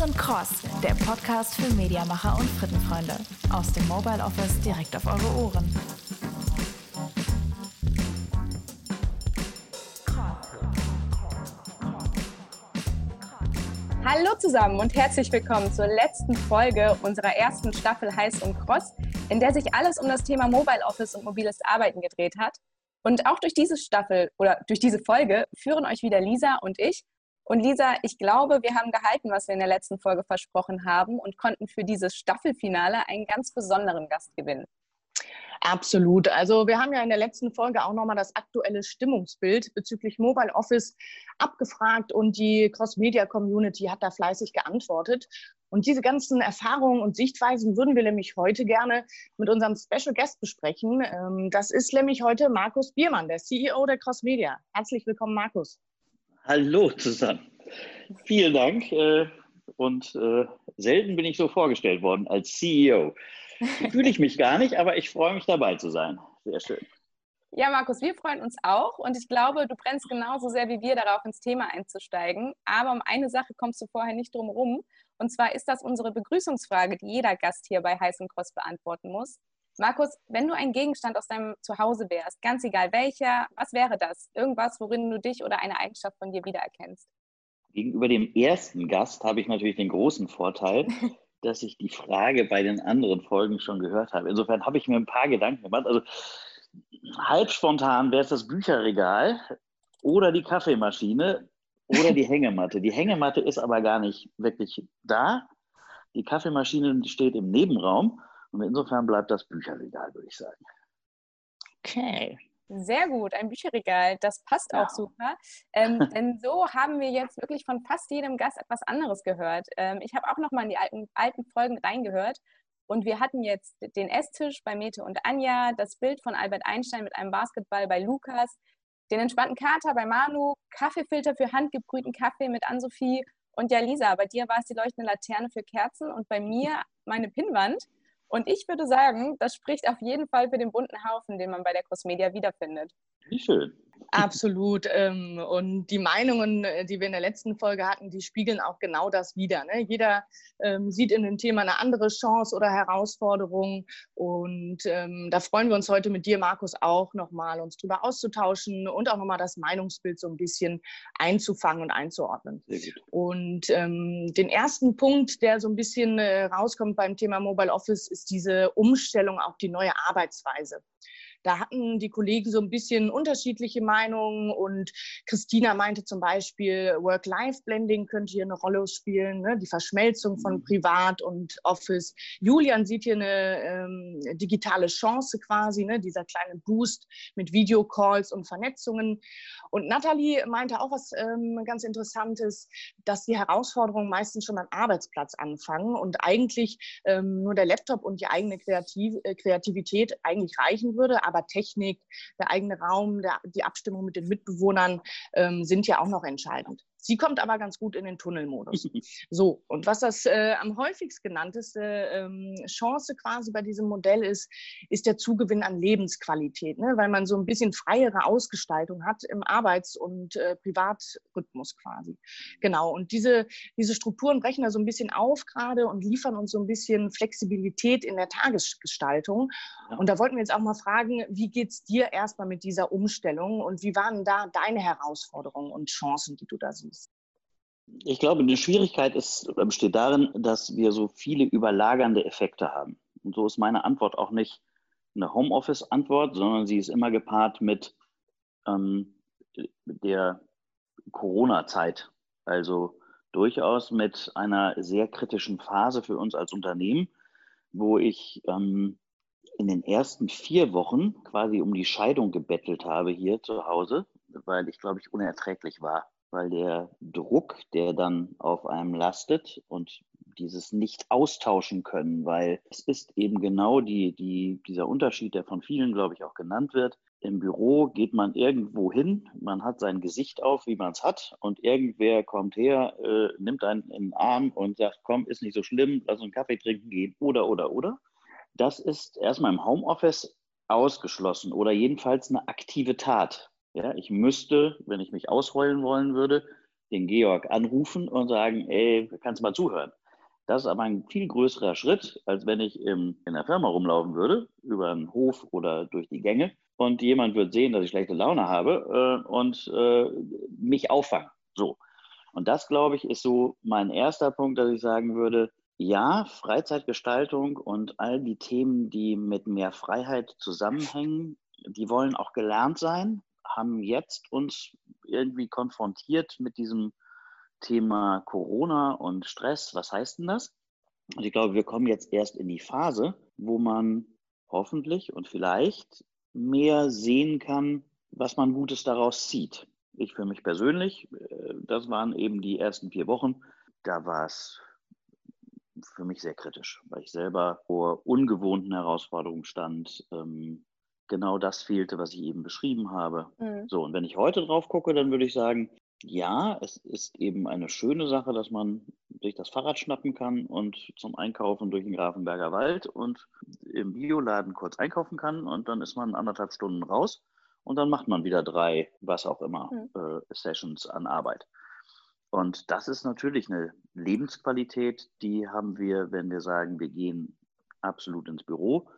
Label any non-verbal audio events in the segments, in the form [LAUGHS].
Heiß und Cross, der Podcast für Mediamacher und Frittenfreunde. Aus dem Mobile Office direkt auf eure Ohren. Hallo zusammen und herzlich willkommen zur letzten Folge unserer ersten Staffel Heiß und Cross, in der sich alles um das Thema Mobile Office und mobiles Arbeiten gedreht hat. Und auch durch diese Staffel oder durch diese Folge führen euch wieder Lisa und ich. Und Lisa, ich glaube, wir haben gehalten, was wir in der letzten Folge versprochen haben und konnten für dieses Staffelfinale einen ganz besonderen Gast gewinnen. Absolut. Also wir haben ja in der letzten Folge auch nochmal das aktuelle Stimmungsbild bezüglich Mobile Office abgefragt und die Cross-Media-Community hat da fleißig geantwortet. Und diese ganzen Erfahrungen und Sichtweisen würden wir nämlich heute gerne mit unserem Special Guest besprechen. Ähm, das ist nämlich heute Markus Biermann, der CEO der Cross Media. Herzlich willkommen, Markus. Hallo zusammen. Vielen Dank. Äh, und äh, selten bin ich so vorgestellt worden als CEO. [LAUGHS] Fühle ich mich gar nicht, aber ich freue mich dabei zu sein. Sehr schön. Ja, Markus, wir freuen uns auch und ich glaube, du brennst genauso sehr wie wir darauf, ins Thema einzusteigen. Aber um eine Sache kommst du vorher nicht drum rum. Und zwar ist das unsere Begrüßungsfrage, die jeder Gast hier bei Heißen Cross beantworten muss. Markus, wenn du ein Gegenstand aus deinem Zuhause wärst, ganz egal welcher, was wäre das? Irgendwas, worin du dich oder eine Eigenschaft von dir wiedererkennst? Gegenüber dem ersten Gast habe ich natürlich den großen Vorteil, [LAUGHS] dass ich die Frage bei den anderen Folgen schon gehört habe. Insofern habe ich mir ein paar Gedanken gemacht. Also halb spontan wäre es das Bücherregal oder die Kaffeemaschine oder die [LAUGHS] Hängematte. Die Hängematte ist aber gar nicht wirklich da. Die Kaffeemaschine steht im Nebenraum und insofern bleibt das Bücherregal, würde ich sagen. Okay. Sehr gut, ein Bücherregal, das passt ja. auch super. Ähm, [LAUGHS] denn so haben wir jetzt wirklich von fast jedem Gast etwas anderes gehört. Ähm, ich habe auch noch mal in die alten, alten Folgen reingehört und wir hatten jetzt den Esstisch bei Mete und Anja, das Bild von Albert Einstein mit einem Basketball bei Lukas, den entspannten Kater bei Manu, Kaffeefilter für handgebrühten Kaffee mit Ann-Sophie und ja, Lisa, bei dir war es die leuchtende Laterne für Kerzen und bei mir meine Pinnwand. Und ich würde sagen, das spricht auf jeden Fall für den bunten Haufen, den man bei der Cosmedia wiederfindet. Wie schön. Absolut. Ähm, und die Meinungen, äh, die wir in der letzten Folge hatten, die spiegeln auch genau das wider. Ne? Jeder ähm, sieht in dem Thema eine andere Chance oder Herausforderung. Und ähm, da freuen wir uns heute mit dir, Markus, auch nochmal, uns drüber auszutauschen und auch nochmal das Meinungsbild so ein bisschen einzufangen und einzuordnen. Und den ersten Punkt, der so ein bisschen äh, rauskommt beim Thema Mobile Office, ist diese Umstellung auf die neue Arbeitsweise. Da hatten die Kollegen so ein bisschen unterschiedliche Meinungen und Christina meinte zum Beispiel, Work-Life-Blending könnte hier eine Rolle spielen, ne? die Verschmelzung von mhm. Privat und Office. Julian sieht hier eine ähm, digitale Chance quasi, ne? dieser kleine Boost mit Videocalls und Vernetzungen. Und Nathalie meinte auch was ähm, ganz Interessantes, dass die Herausforderungen meistens schon am Arbeitsplatz anfangen und eigentlich ähm, nur der Laptop und die eigene Kreativ äh, Kreativität eigentlich reichen würde, aber Technik, der eigene Raum, der, die Abstimmung mit den Mitbewohnern ähm, sind ja auch noch entscheidend. Sie kommt aber ganz gut in den Tunnelmodus. [LAUGHS] So, und was das äh, am häufigst genannteste ähm, Chance quasi bei diesem Modell ist, ist der Zugewinn an Lebensqualität, ne? weil man so ein bisschen freiere Ausgestaltung hat im Arbeits- und äh, Privatrhythmus quasi. Genau, und diese, diese Strukturen brechen da so ein bisschen auf gerade und liefern uns so ein bisschen Flexibilität in der Tagesgestaltung. Und da wollten wir jetzt auch mal fragen, wie geht es dir erstmal mit dieser Umstellung und wie waren da deine Herausforderungen und Chancen, die du da siehst? Ich glaube, die Schwierigkeit ist, besteht darin, dass wir so viele überlagernde Effekte haben. Und so ist meine Antwort auch nicht eine Homeoffice-Antwort, sondern sie ist immer gepaart mit ähm, der Corona-Zeit. Also durchaus mit einer sehr kritischen Phase für uns als Unternehmen, wo ich ähm, in den ersten vier Wochen quasi um die Scheidung gebettelt habe hier zu Hause, weil ich, glaube ich, unerträglich war weil der Druck, der dann auf einem lastet und dieses nicht austauschen können, weil es ist eben genau die, die, dieser Unterschied, der von vielen, glaube ich, auch genannt wird. Im Büro geht man irgendwo hin, man hat sein Gesicht auf, wie man es hat, und irgendwer kommt her, äh, nimmt einen in den Arm und sagt, komm, ist nicht so schlimm, lass uns einen Kaffee trinken gehen, oder, oder, oder. Das ist erstmal im Homeoffice ausgeschlossen oder jedenfalls eine aktive Tat. Ja, ich müsste, wenn ich mich ausrollen wollen würde, den Georg anrufen und sagen, ey, kannst du mal zuhören. Das ist aber ein viel größerer Schritt, als wenn ich im, in der Firma rumlaufen würde, über einen Hof oder durch die Gänge und jemand wird sehen, dass ich schlechte Laune habe äh, und äh, mich auffangen. So. Und das, glaube ich, ist so mein erster Punkt, dass ich sagen würde, ja, Freizeitgestaltung und all die Themen, die mit mehr Freiheit zusammenhängen, die wollen auch gelernt sein, haben jetzt uns irgendwie konfrontiert mit diesem Thema Corona und Stress. Was heißt denn das? Und ich glaube, wir kommen jetzt erst in die Phase, wo man hoffentlich und vielleicht mehr sehen kann, was man Gutes daraus zieht. Ich für mich persönlich, äh, das waren eben die ersten vier Wochen, da war es für mich sehr kritisch, weil ich selber vor ungewohnten Herausforderungen stand. Ähm, genau das fehlte, was ich eben beschrieben habe. Mhm. So, und wenn ich heute drauf gucke, dann würde ich sagen, ja, es ist eben eine schöne Sache, dass man sich das Fahrrad schnappen kann und zum Einkaufen durch den Grafenberger Wald und im Bioladen kurz einkaufen kann und dann ist man anderthalb Stunden raus und dann macht man wieder drei, was auch immer, mhm. äh, Sessions an Arbeit. Und das ist natürlich eine Lebensqualität, die haben wir, wenn wir sagen, wir gehen absolut ins Büro,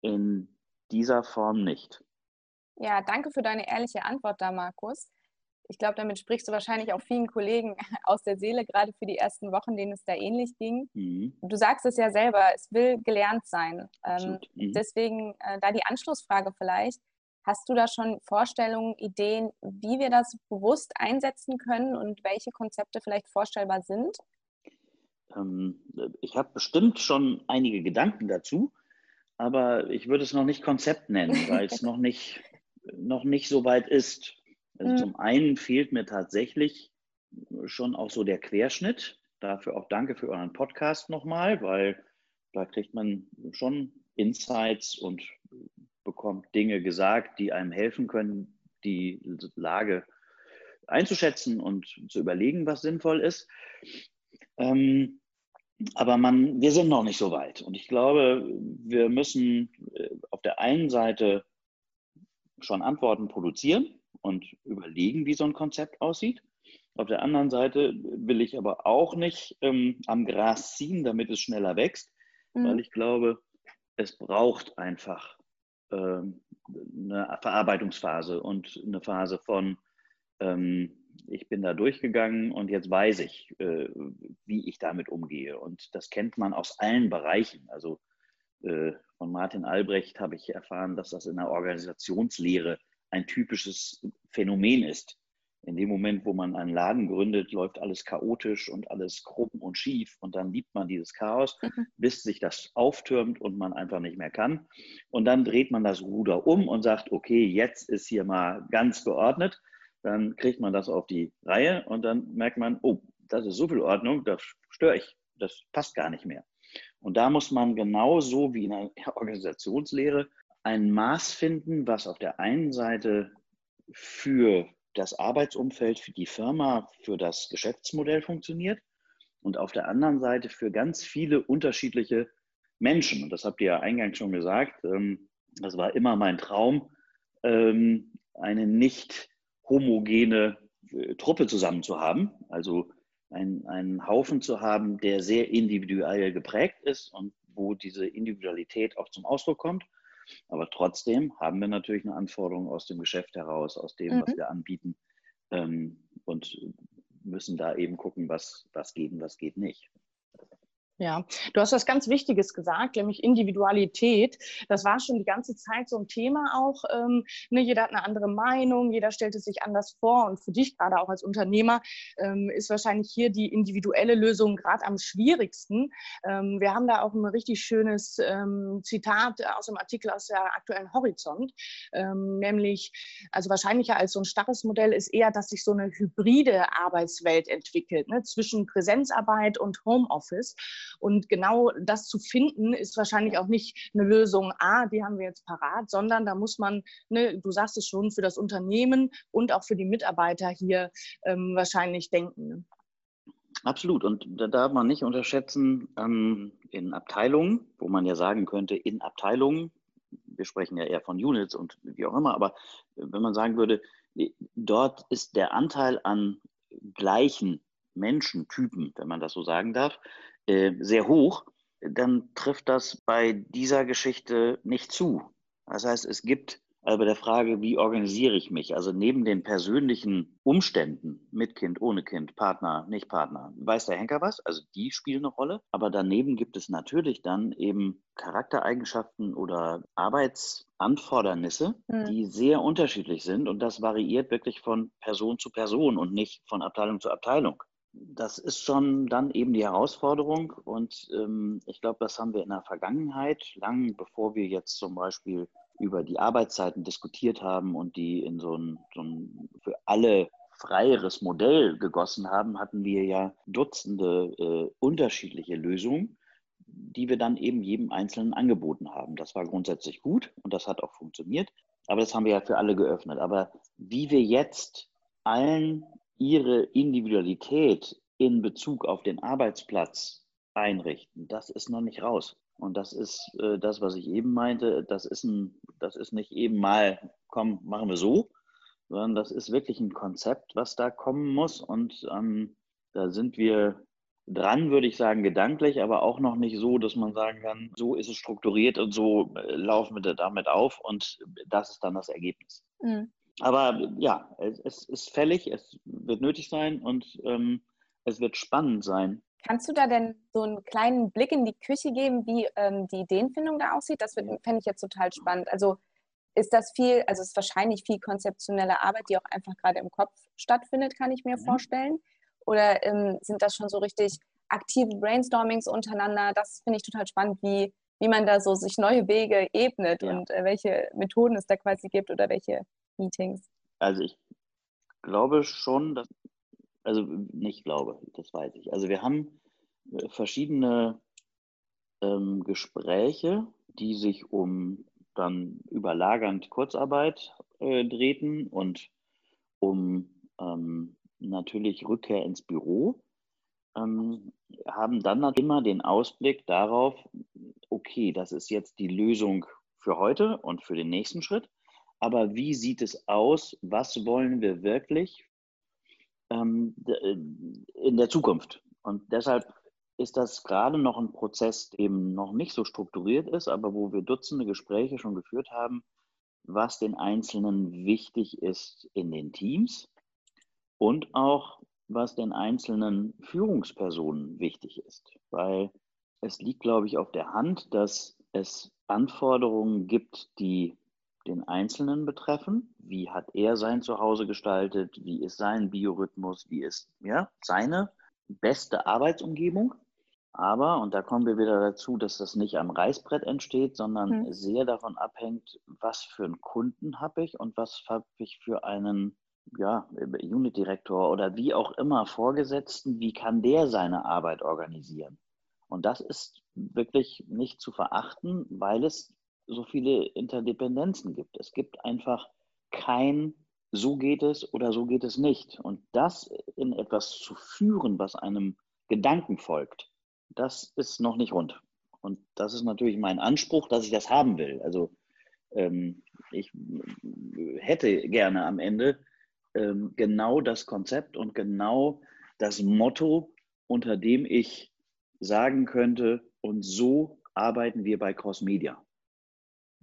in dieser Form nicht. Ja, danke für deine ehrliche Antwort da, Markus. Ich glaube, damit sprichst du wahrscheinlich auch vielen Kollegen [LAUGHS] aus der Seele, gerade für die ersten Wochen, denen es da ähnlich ging. Mhm. Du sagst es ja selber, es will gelernt sein. Ähm, mhm. Deswegen äh, da die Anschlussfrage vielleicht. Hast du da schon Vorstellungen, Ideen, wie wir das bewusst einsetzen können und welche Konzepte vielleicht vorstellbar sind? Ähm, ich habe bestimmt schon einige Gedanken dazu, aber ich würde es noch nicht Konzept nennen, [LAUGHS] weil es noch nicht, noch nicht so weit ist. Also mhm. zum einen fehlt mir tatsächlich schon auch so der Querschnitt. Dafür auch danke für euren Podcast nochmal, weil da kriegt man schon Insights und bekommt Dinge gesagt, die einem helfen können, die Lage einzuschätzen und zu überlegen, was sinnvoll ist. Ähm, aber man, wir sind noch nicht so weit. Und ich glaube, wir müssen äh, auf der einen Seite schon Antworten produzieren und überlegen, wie so ein Konzept aussieht. Auf der anderen Seite will ich aber auch nicht ähm, am Gras ziehen, damit es schneller wächst, mhm. weil ich glaube, es braucht einfach ähm, eine Verarbeitungsphase und eine Phase von, ähm, ich bin da durchgegangen und jetzt weiß ich, äh, wie ich damit umgehe. Und das kennt man aus allen Bereichen. Also äh, von Martin Albrecht habe ich erfahren, dass das in der Organisationslehre ein typisches Phänomen ist. In dem Moment, wo man einen Laden gründet, läuft alles chaotisch und alles krumm und schief und dann liebt man dieses Chaos, mhm. bis sich das auftürmt und man einfach nicht mehr kann. Und dann dreht man das Ruder um und sagt, okay, jetzt ist hier mal ganz geordnet. Dann kriegt man das auf die Reihe und dann merkt man, oh, das ist so viel Ordnung, das störe ich, das passt gar nicht mehr. Und da muss man genauso wie in der [LAUGHS] Organisationslehre ein Maß finden, was auf der einen Seite für das Arbeitsumfeld für die Firma, für das Geschäftsmodell funktioniert und auf der anderen Seite für ganz viele unterschiedliche Menschen. Und das habt ihr ja eingangs schon gesagt. Ähm, das war immer mein Traum, ähm, eine nicht homogene äh, Truppe zusammen zu haben. Also einen Haufen zu haben, der sehr individuell geprägt ist und wo diese Individualität auch zum Ausdruck kommt. Aber trotzdem haben wir natürlich eine Anforderung aus dem Geschäft heraus, aus dem, mhm. was wir anbieten ähm, und müssen da eben gucken, was, was geht und was geht nicht. Ja, du hast was ganz Wichtiges gesagt, nämlich Individualität. Das war schon die ganze Zeit so ein Thema auch. Ähm, ne, jeder hat eine andere Meinung, jeder stellt es sich anders vor. Und für dich gerade auch als Unternehmer ähm, ist wahrscheinlich hier die individuelle Lösung gerade am schwierigsten. Ähm, wir haben da auch ein richtig schönes ähm, Zitat aus dem Artikel aus der aktuellen Horizont, ähm, nämlich, also wahrscheinlicher als so ein starres Modell ist eher, dass sich so eine hybride Arbeitswelt entwickelt ne, zwischen Präsenzarbeit und Homeoffice. Und genau das zu finden, ist wahrscheinlich auch nicht eine Lösung, ah, die haben wir jetzt parat, sondern da muss man, ne, du sagst es schon, für das Unternehmen und auch für die Mitarbeiter hier ähm, wahrscheinlich denken. Ne? Absolut. Und da darf man nicht unterschätzen, ähm, in Abteilungen, wo man ja sagen könnte, in Abteilungen, wir sprechen ja eher von Units und wie auch immer, aber wenn man sagen würde, dort ist der Anteil an gleichen Menschentypen, wenn man das so sagen darf, äh, sehr hoch, dann trifft das bei dieser Geschichte nicht zu. Das heißt, es gibt also bei der Frage, wie organisiere ich mich, also neben den persönlichen Umständen mit Kind, ohne Kind, Partner, nicht Partner, weiß der Henker was? Also die spielen eine Rolle. Aber daneben gibt es natürlich dann eben Charaktereigenschaften oder Arbeitsanfordernisse, mhm. die sehr unterschiedlich sind. Und das variiert wirklich von Person zu Person und nicht von Abteilung zu Abteilung das ist schon dann eben die Herausforderung. Und ähm, ich glaube, das haben wir in der Vergangenheit, lang bevor wir jetzt zum Beispiel über die Arbeitszeiten diskutiert haben und die in so ein, so ein für alle freieres Modell gegossen haben, hatten wir ja Dutzende äh, unterschiedliche Lösungen, die wir dann eben jedem Einzelnen angeboten haben. Das war grundsätzlich gut und das hat auch funktioniert. Aber das haben wir ja für alle geöffnet. Aber wie wir jetzt allen ihre Individualität in Bezug auf den Arbeitsplatz einrichten, das ist noch nicht raus. Und das ist äh, das, was ich eben meinte. Das ist, ein, das ist nicht eben mal, komm, machen wir so, sondern das ist wirklich ein Konzept, was da kommen muss. Und ähm, da sind wir dran, würde ich sagen, gedanklich, aber auch noch nicht so, dass man sagen kann, so ist es strukturiert und so äh, laufen wir damit auf und das ist dann das Ergebnis. Mhm. Aber ja, es, es, ist fällig, es wird nötig sein und ähm, es wird spannend sein, Kannst du da denn so einen kleinen Blick in die Küche geben, wie ähm, die Ideenfindung da aussieht? Das fände ich jetzt total spannend. Also ist das viel, also es ist wahrscheinlich viel konzeptionelle Arbeit, die auch einfach gerade im Kopf stattfindet, kann ich mir mhm. vorstellen. Oder ähm, sind das schon so richtig aktive Brainstormings untereinander? Das finde ich total spannend, wie, wie man da so sich neue Wege ebnet ja. und äh, welche Methoden es da quasi gibt oder welche Meetings. Also ich glaube schon, dass also nicht glaube, das weiß ich. Also wir haben äh, verschiedene ähm, Gespräche, die sich um dann überlagernd Kurzarbeit äh, drehten und um ähm, natürlich Rückkehr ins Büro, ähm, haben dann immer den Ausblick darauf, okay, das ist jetzt die Lösung für heute und für den nächsten Schritt. Aber wie sieht es aus? Was wollen wir wirklich ähm, äh, in der Zukunft. Und deshalb ist das gerade noch ein Prozess, der eben noch nicht so strukturiert ist, aber wo wir Dutzende Gespräche schon geführt haben, was den Einzelnen wichtig ist in den Teams und auch was den einzelnen Führungspersonen wichtig ist. Weil es liegt, glaube ich, auf der Hand, dass es Anforderungen gibt, die den Einzelnen betreffen. Wie hat er sein Zuhause gestaltet? Wie ist sein Biorhythmus? Wie ist ja, seine beste Arbeitsumgebung? Aber, und da kommen wir wieder dazu, dass das nicht am Reißbrett entsteht, sondern mhm. sehr davon abhängt, was für einen Kunden habe ich und was habe ich für einen ja, Unit-Direktor oder wie auch immer Vorgesetzten, wie kann der seine Arbeit organisieren? Und das ist wirklich nicht zu verachten, weil es so viele Interdependenzen gibt. Es gibt einfach kein so geht es oder so geht es nicht. Und das in etwas zu führen, was einem Gedanken folgt, das ist noch nicht rund. Und das ist natürlich mein Anspruch, dass ich das haben will. Also ähm, ich hätte gerne am Ende ähm, genau das Konzept und genau das Motto, unter dem ich sagen könnte, und so arbeiten wir bei Cross Media.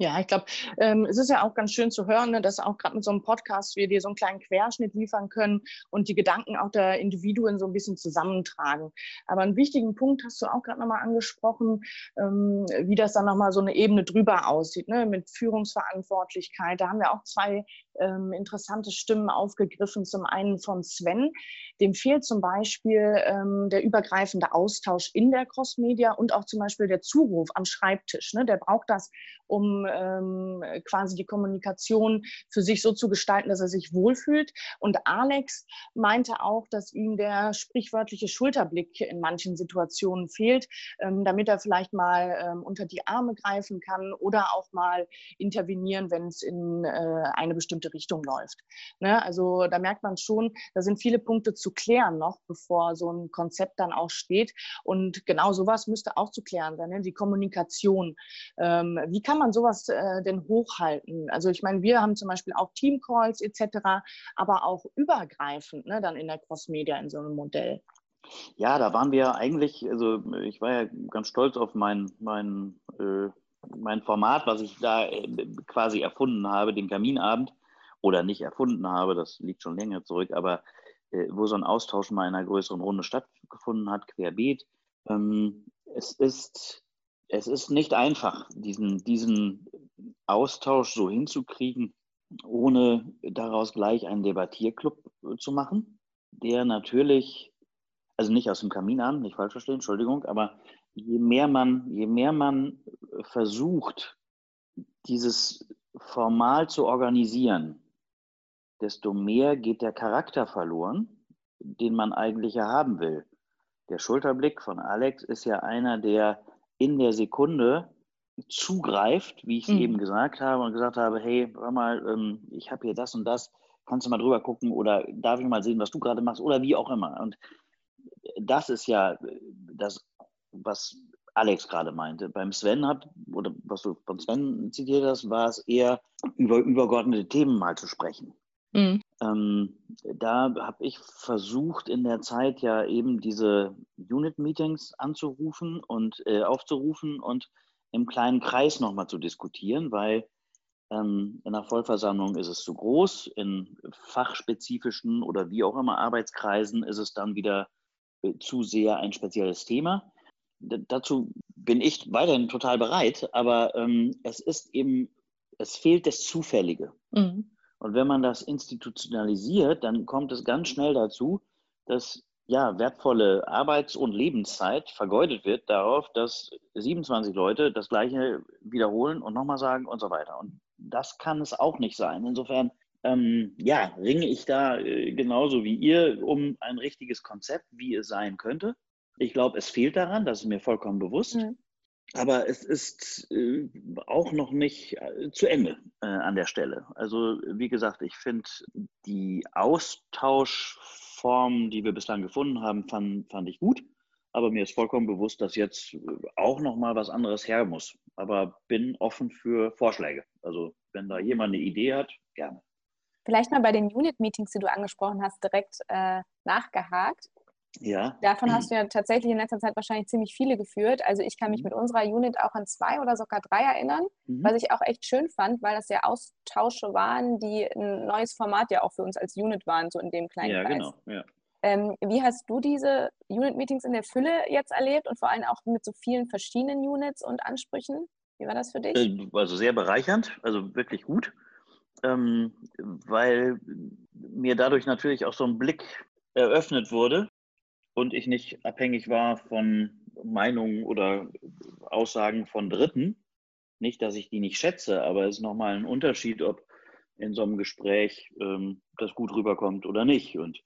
Ja, ich glaube, ähm, es ist ja auch ganz schön zu hören, ne, dass auch gerade mit so einem Podcast wir dir so einen kleinen Querschnitt liefern können und die Gedanken auch der Individuen so ein bisschen zusammentragen. Aber einen wichtigen Punkt hast du auch gerade nochmal angesprochen, ähm, wie das dann nochmal so eine Ebene drüber aussieht, ne, mit Führungsverantwortlichkeit. Da haben wir auch zwei ähm, interessante Stimmen aufgegriffen. Zum einen von Sven, dem fehlt zum Beispiel ähm, der übergreifende Austausch in der Crossmedia und auch zum Beispiel der Zuruf am Schreibtisch. Ne? Der braucht das, um ähm, quasi die Kommunikation für sich so zu gestalten, dass er sich wohlfühlt. Und Alex meinte auch, dass ihm der sprichwörtliche Schulterblick in manchen Situationen fehlt, ähm, damit er vielleicht mal ähm, unter die Arme greifen kann oder auch mal intervenieren, wenn es in äh, eine bestimmte falsche Richtung läuft. Ne? Also da merkt man schon, da sind viele Punkte zu klären noch, bevor so ein Konzept dann auch steht. Und genau sowas müsste auch zu klären sein, ne? die Kommunikation. Ähm, wie kann man sowas äh, denn hochhalten? Also ich meine, wir haben zum Beispiel auch Teamcalls etc., aber auch übergreifend ne, dann in der Cross-Media in so einem Modell. Ja, da waren wir eigentlich, also ich war ja ganz stolz auf mein, mein, äh, mein Format, was ich da äh, quasi erfunden habe, den Kaminabend, oder nicht erfunden habe, das liegt schon länger zurück, aber äh, wo so ein Austausch mal in einer größeren Runde stattgefunden hat, querbeet. Ähm, es, ist, es ist nicht einfach, diesen, diesen Austausch so hinzukriegen, ohne daraus gleich einen Debattierclub zu machen, der natürlich also nicht aus dem Kamin an, nicht falsch verstehen, Entschuldigung, aber je mehr man, je mehr man versucht, dieses formal zu organisieren, desto mehr geht der Charakter verloren, den man eigentlich ja haben will. Der Schulterblick von Alex ist ja einer, der in der Sekunde zugreift, wie ich es mhm. eben gesagt habe und gesagt habe, hey, hör mal, ähm, ich habe hier das und das, kannst du mal drüber gucken oder darf ich mal sehen, was du gerade machst oder wie auch immer. Und das ist ja das, was Alex gerade meinte. Beim Sven hat, oder was du von Sven zitiert hast, war es eher über übergeordnete Themen mal zu sprechen. Mhm. Ähm, da habe ich versucht in der Zeit ja eben diese Unit-Meetings anzurufen und äh, aufzurufen und im kleinen Kreis nochmal zu diskutieren, weil ähm, in der Vollversammlung ist es zu groß, in fachspezifischen oder wie auch immer Arbeitskreisen ist es dann wieder äh, zu sehr ein spezielles Thema. D dazu bin ich weiterhin total bereit, aber ähm, es ist eben, es fehlt das Zufällige. Mhm. Und wenn man das institutionalisiert, dann kommt es ganz schnell dazu, dass ja, wertvolle Arbeits- und Lebenszeit vergeudet wird darauf, dass 27 Leute das Gleiche wiederholen und nochmal sagen und so weiter. Und das kann es auch nicht sein. Insofern ähm, ja, ringe ich da äh, genauso wie ihr um ein richtiges Konzept, wie es sein könnte. Ich glaube, es fehlt daran, das ist mir vollkommen bewusst. Mhm. Aber es ist äh, auch noch nicht äh, zu Ende äh, an der Stelle. Also, wie gesagt, ich finde die Austauschform, die wir bislang gefunden haben, fand, fand ich gut. Aber mir ist vollkommen bewusst, dass jetzt äh, auch noch mal was anderes her muss. Aber bin offen für Vorschläge. Also, wenn da jemand eine Idee hat, gerne. Vielleicht mal bei den Unit-Meetings, die du angesprochen hast, direkt äh, nachgehakt. Ja. Davon hast du ja tatsächlich in letzter Zeit wahrscheinlich ziemlich viele geführt. Also ich kann mich mhm. mit unserer Unit auch an zwei oder sogar drei erinnern, mhm. was ich auch echt schön fand, weil das ja Austausche waren, die ein neues Format ja auch für uns als Unit waren, so in dem kleinen ja, Kreis. Genau. Ja. Ähm, wie hast du diese Unit-Meetings in der Fülle jetzt erlebt und vor allem auch mit so vielen verschiedenen Units und Ansprüchen? Wie war das für dich? Äh, also sehr bereichernd, also wirklich gut ähm, weil mir dadurch natürlich auch so ein Blick eröffnet wurde und ich nicht abhängig war von Meinungen oder Aussagen von Dritten. Nicht, dass ich die nicht schätze, aber es ist nochmal ein Unterschied, ob in so einem Gespräch ähm, das gut rüberkommt oder nicht. Und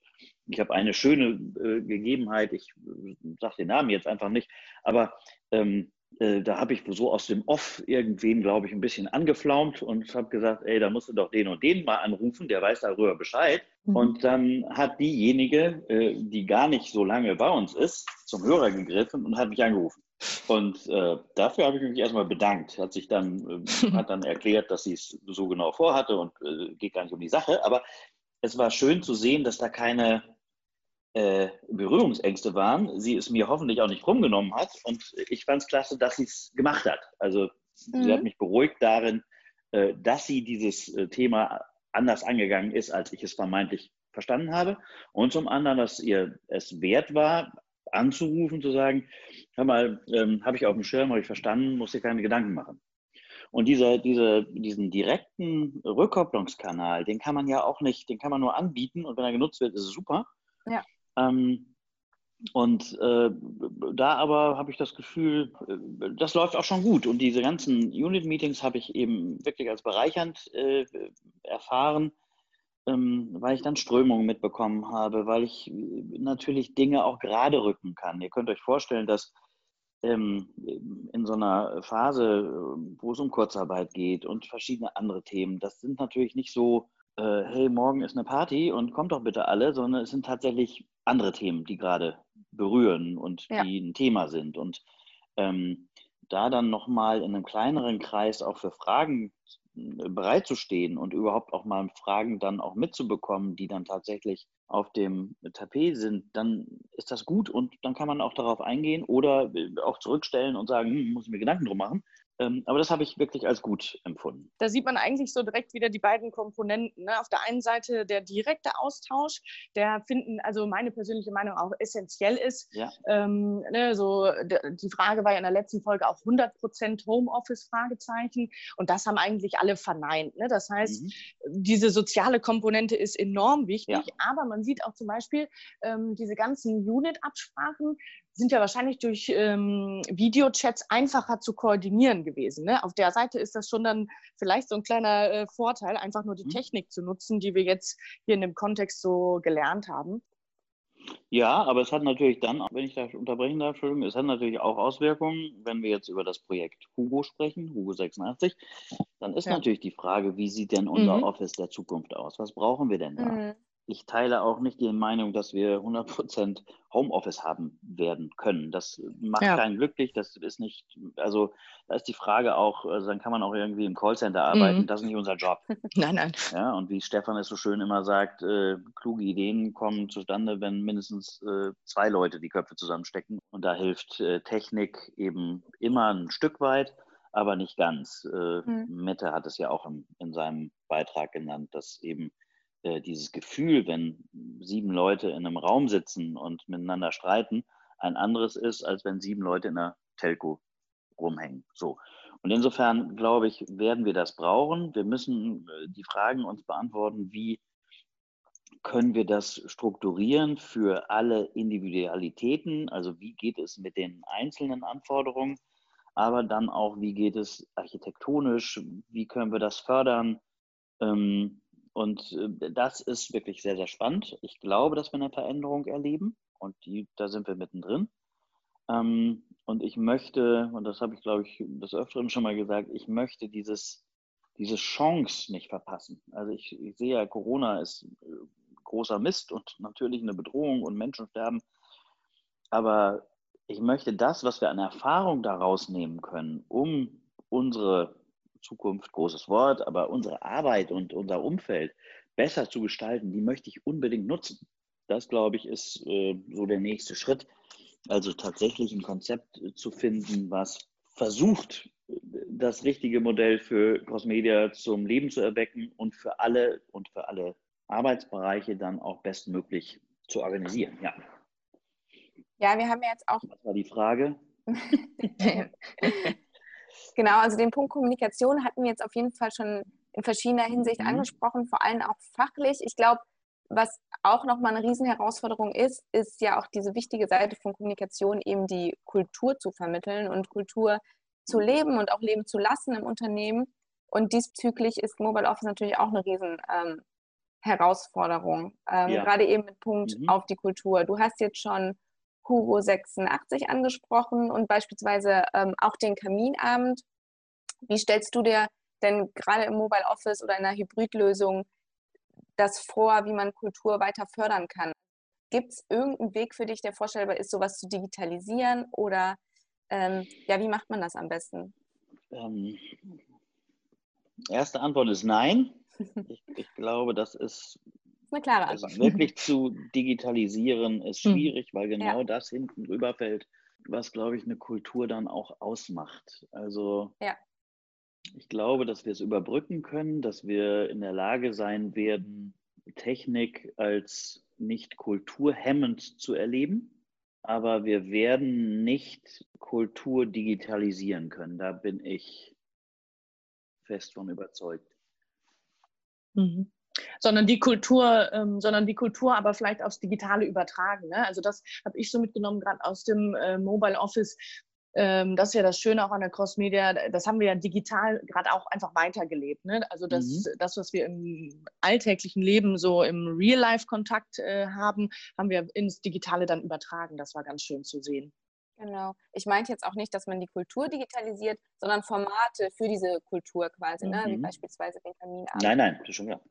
ich habe eine schöne äh, Gegebenheit, ich äh, sage den Namen jetzt einfach nicht, aber ähm, äh, da habe ich so aus dem Off irgendwen, glaube ich, ein bisschen angeflaumt und habe gesagt, ey, da musst du doch den und den mal anrufen, der weiß darüber Bescheid. Mhm. Und dann hat diejenige, äh, die gar nicht so lange bei uns ist, zum Hörer gegriffen und hat mich angerufen. Und äh, dafür habe ich mich erstmal bedankt. Hat sich dann, äh, hat dann [LAUGHS] erklärt, dass sie es so genau vorhatte und äh, geht gar nicht um die Sache. Aber es war schön zu sehen, dass da keine äh, Berührungsängste waren, sie es mir hoffentlich auch nicht rumgenommen hat. Und ich fand es klasse, dass sie es gemacht hat. Also mhm. sie hat mich beruhigt darin, äh, dass sie dieses äh, Thema anders angegangen ist, als ich es vermeintlich verstanden habe. Und zum anderen, dass ihr es wert war, anzurufen, zu sagen, hör mal, ähm, habe ich auf dem Schirm, habe ich verstanden, muss dir keine Gedanken machen. Und dieser, diese, diesen direkten Rückkopplungskanal, den kann man ja auch nicht, den kann man nur anbieten und wenn er genutzt wird, ist es super. Ja. Ähm, und äh, da aber habe ich das Gefühl, äh, das läuft auch schon gut. Und diese ganzen Unit-Meetings habe ich eben wirklich als bereichernd äh, erfahren, ähm, weil ich dann Strömungen mitbekommen habe, weil ich äh, natürlich Dinge auch gerade rücken kann. Ihr könnt euch vorstellen, dass ähm, in so einer Phase, wo es um Kurzarbeit geht und verschiedene andere Themen, das sind natürlich nicht so äh, hey, morgen ist eine Party und kommt doch bitte alle, sondern es sind tatsächlich andere Themen, die gerade berühren und ja. die ein Thema sind. Und ähm, da dann nochmal in einem kleineren Kreis auch für Fragen äh, bereitzustehen und überhaupt auch mal Fragen dann auch mitzubekommen, die dann tatsächlich auf dem Tapet sind, dann ist das gut und dann kann man auch darauf eingehen oder äh, auch zurückstellen und sagen, hm, muss ich mir Gedanken drum machen. Ähm, aber das habe ich wirklich als gut empfunden. Da sieht man eigentlich so direkt wieder die beiden Komponenten. Ne? Auf der einen Seite der direkte Austausch, der finden, also meine persönliche Meinung auch essentiell ist. Ja. Ähm, ne, so, die Frage war ja in der letzten Folge auch 100 Prozent Homeoffice Fragezeichen und das haben eigentlich alle verneint. Ne? Das heißt, mhm. diese soziale Komponente ist enorm wichtig, ja. aber man sieht auch zum Beispiel ähm, diese ganzen Unit-Absprachen, sind ja wahrscheinlich durch ähm, Videochats einfacher zu koordinieren gewesen. Ne? Auf der Seite ist das schon dann vielleicht so ein kleiner äh, Vorteil, einfach nur die mhm. Technik zu nutzen, die wir jetzt hier in dem Kontext so gelernt haben. Ja, aber es hat natürlich dann, wenn ich da unterbrechen darf, Entschuldigung, es hat natürlich auch Auswirkungen, wenn wir jetzt über das Projekt Hugo sprechen, Hugo 86, dann ist ja. natürlich die Frage, wie sieht denn unser mhm. Office der Zukunft aus? Was brauchen wir denn da? Mhm ich teile auch nicht die Meinung, dass wir 100% Homeoffice haben werden können. Das macht ja. keinen glücklich. Das ist nicht, also da ist die Frage auch, also dann kann man auch irgendwie im Callcenter arbeiten. Mhm. Das ist nicht unser Job. [LAUGHS] Nein, nein. Ja, und wie Stefan es so schön immer sagt, äh, kluge Ideen kommen zustande, wenn mindestens äh, zwei Leute die Köpfe zusammenstecken. Und da hilft äh, Technik eben immer ein Stück weit aber nicht ganz. Äh, mhm. Mette hat es ja auch in, in seinem Beitrag genannt, dass eben äh, dieses Gefühl, wenn sieben Leute in einem Raum sitzen und miteinander streiten, ein anderes ist, als wenn sieben Leute in einer Telco rumhängen. So. Und insofern, glaube ich, werden wir das brauchen. Wir müssen äh, die Fragen uns beantworten, wie können wir das strukturieren für alle Individualitäten? Also wie geht es mit den einzelnen Anforderungen? Aber dann auch, wie geht es architektonisch? Wie können wir das fördern? Ähm, und äh, das ist wirklich sehr, sehr spannend. Ich glaube, dass wir eine Veränderung erleben und die, da sind wir mittendrin. Ähm, und ich möchte, und das habe ich, glaube ich, des Öfteren schon mal gesagt, ich möchte dieses, diese Chance nicht verpassen. Also ich, ich sehe ja, Corona ist äh, großer Mist und natürlich eine Bedrohung und Menschen sterben. Aber ich möchte das, was wir an Erfahrung daraus nehmen können, um unsere Zukunft, großes Wort, aber unsere Arbeit und unser Umfeld besser zu gestalten, die möchte ich unbedingt nutzen. Das, glaube ich, ist äh, so der nächste Schritt. Also tatsächlich ein Konzept äh, zu finden, was versucht, das richtige Modell für Crossmedia zum Leben zu erwecken und für alle und für alle Arbeitsbereiche dann auch bestmöglich zu organisieren. Ja. Ja, wir haben jetzt auch. Was war die Frage? [LAUGHS] Genau, also den Punkt Kommunikation hatten wir jetzt auf jeden Fall schon in verschiedener Hinsicht mhm. angesprochen, vor allem auch fachlich. Ich glaube, was auch nochmal eine Riesenherausforderung ist, ist ja auch diese wichtige Seite von Kommunikation, eben die Kultur zu vermitteln und Kultur zu leben und auch leben zu lassen im Unternehmen. Und diesbezüglich ist Mobile Office natürlich auch eine riesen ähm, Herausforderung, ähm, ja. gerade eben mit Punkt mhm. auf die Kultur. Du hast jetzt schon Hugo 86 angesprochen und beispielsweise ähm, auch den Kaminabend. Wie stellst du dir denn gerade im Mobile Office oder in einer Hybridlösung das vor, wie man Kultur weiter fördern kann? Gibt es irgendeinen Weg für dich, der vorstellbar ist, sowas zu digitalisieren oder ähm, ja, wie macht man das am besten? Ähm, erste Antwort ist nein. [LAUGHS] Ich, ich glaube, das ist eine klare Antwort. Also wirklich zu digitalisieren ist hm. schwierig, mhm. weil genau ja. das hinten drüber fällt, was, glaube ich, eine Kultur dann auch ausmacht. Also ja. ich glaube, dass wir es überbrücken können, dass wir in der Lage sein werden, Technik als nicht kulturhemmend zu erleben. Aber wir werden nicht Kultur digitalisieren können. Da bin ich fest von überzeugt. Mhm sondern die Kultur, ähm, sondern die Kultur aber vielleicht aufs Digitale übertragen. Ne? Also das habe ich so mitgenommen, gerade aus dem äh, Mobile Office. Ähm, das ist ja das Schöne auch an der Cross Media, das haben wir ja digital gerade auch einfach weitergelebt. Ne? Also das, mhm. das, was wir im alltäglichen Leben so im Real-Life-Kontakt äh, haben, haben wir ins Digitale dann übertragen. Das war ganz schön zu sehen. Genau. Ich meinte jetzt auch nicht, dass man die Kultur digitalisiert, sondern Formate für diese Kultur quasi, mhm. ne? wie mhm. beispielsweise den Kaminabend. Nein, nein, das ist schon klar.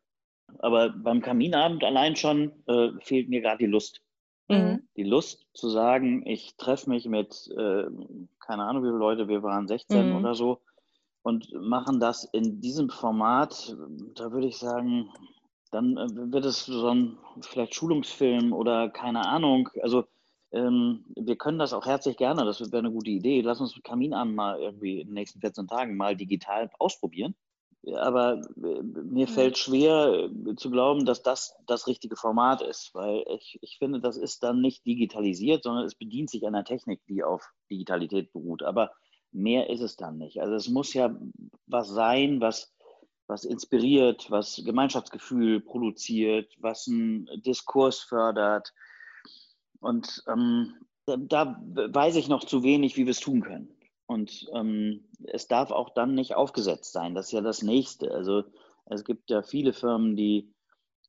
Aber beim Kaminabend allein schon äh, fehlt mir gerade die Lust. Mhm. Die Lust zu sagen, ich treffe mich mit, äh, keine Ahnung wie viele Leute, wir waren 16 mhm. oder so, und machen das in diesem Format, da würde ich sagen, dann äh, wird es so ein vielleicht Schulungsfilm oder keine Ahnung. Also ähm, wir können das auch herzlich gerne, das wäre eine gute Idee. Lass uns Kaminabend mal irgendwie in den nächsten 14 Tagen mal digital ausprobieren. Aber äh, mir mhm. fällt schwer äh, zu glauben, dass das das richtige Format ist, weil ich, ich finde, das ist dann nicht digitalisiert, sondern es bedient sich einer Technik, die auf Digitalität beruht. Aber mehr ist es dann nicht. Also es muss ja was sein, was, was inspiriert, was Gemeinschaftsgefühl produziert, was einen Diskurs fördert. Und ähm, da, da weiß ich noch zu wenig, wie wir es tun können. Und ähm, es darf auch dann nicht aufgesetzt sein. Das ist ja das Nächste. Also es gibt ja viele Firmen, die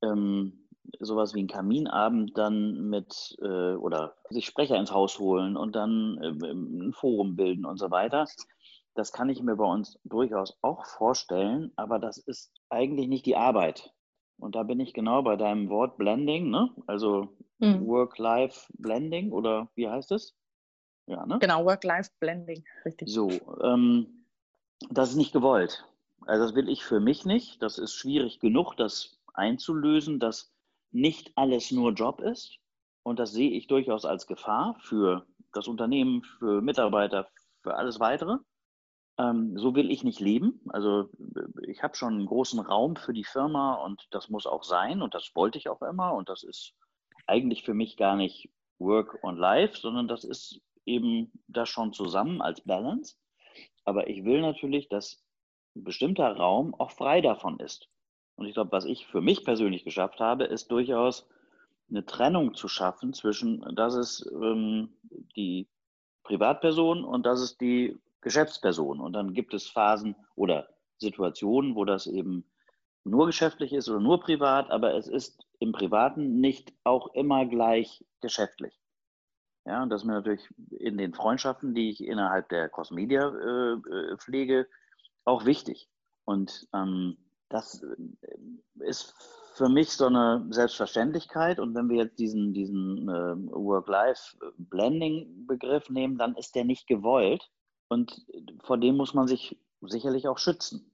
ähm, sowas wie einen Kaminabend dann mit äh, oder sich Sprecher ins Haus holen und dann äh, ein Forum bilden und so weiter. Das kann ich mir bei uns durchaus auch vorstellen, aber das ist eigentlich nicht die Arbeit. Und da bin ich genau bei deinem Wort Blending, ne? also mhm. Work-Life-Blending oder wie heißt es? Ja, ne? Genau, Work-Life-Blending, richtig. So, ähm, das ist nicht gewollt. Also das will ich für mich nicht. Das ist schwierig genug, das einzulösen, dass nicht alles nur Job ist. Und das sehe ich durchaus als Gefahr für das Unternehmen, für Mitarbeiter, für alles weitere. Ähm, so will ich nicht leben. Also ich habe schon einen großen Raum für die Firma und das muss auch sein und das wollte ich auch immer und das ist eigentlich für mich gar nicht Work und Life, sondern das ist eben das schon zusammen als Balance. Aber ich will natürlich, dass ein bestimmter Raum auch frei davon ist. Und ich glaube, was ich für mich persönlich geschafft habe, ist durchaus eine Trennung zu schaffen zwischen, das ist ähm, die Privatperson und das ist die Geschäftsperson. Und dann gibt es Phasen oder Situationen, wo das eben nur geschäftlich ist oder nur privat, aber es ist im Privaten nicht auch immer gleich geschäftlich. Ja, und das ist mir natürlich in den Freundschaften, die ich innerhalb der Cosmedia äh, äh, pflege, auch wichtig. Und ähm, das äh, ist für mich so eine Selbstverständlichkeit. Und wenn wir jetzt diesen, diesen äh, Work-Life-Blending-Begriff nehmen, dann ist der nicht gewollt. Und vor dem muss man sich sicherlich auch schützen.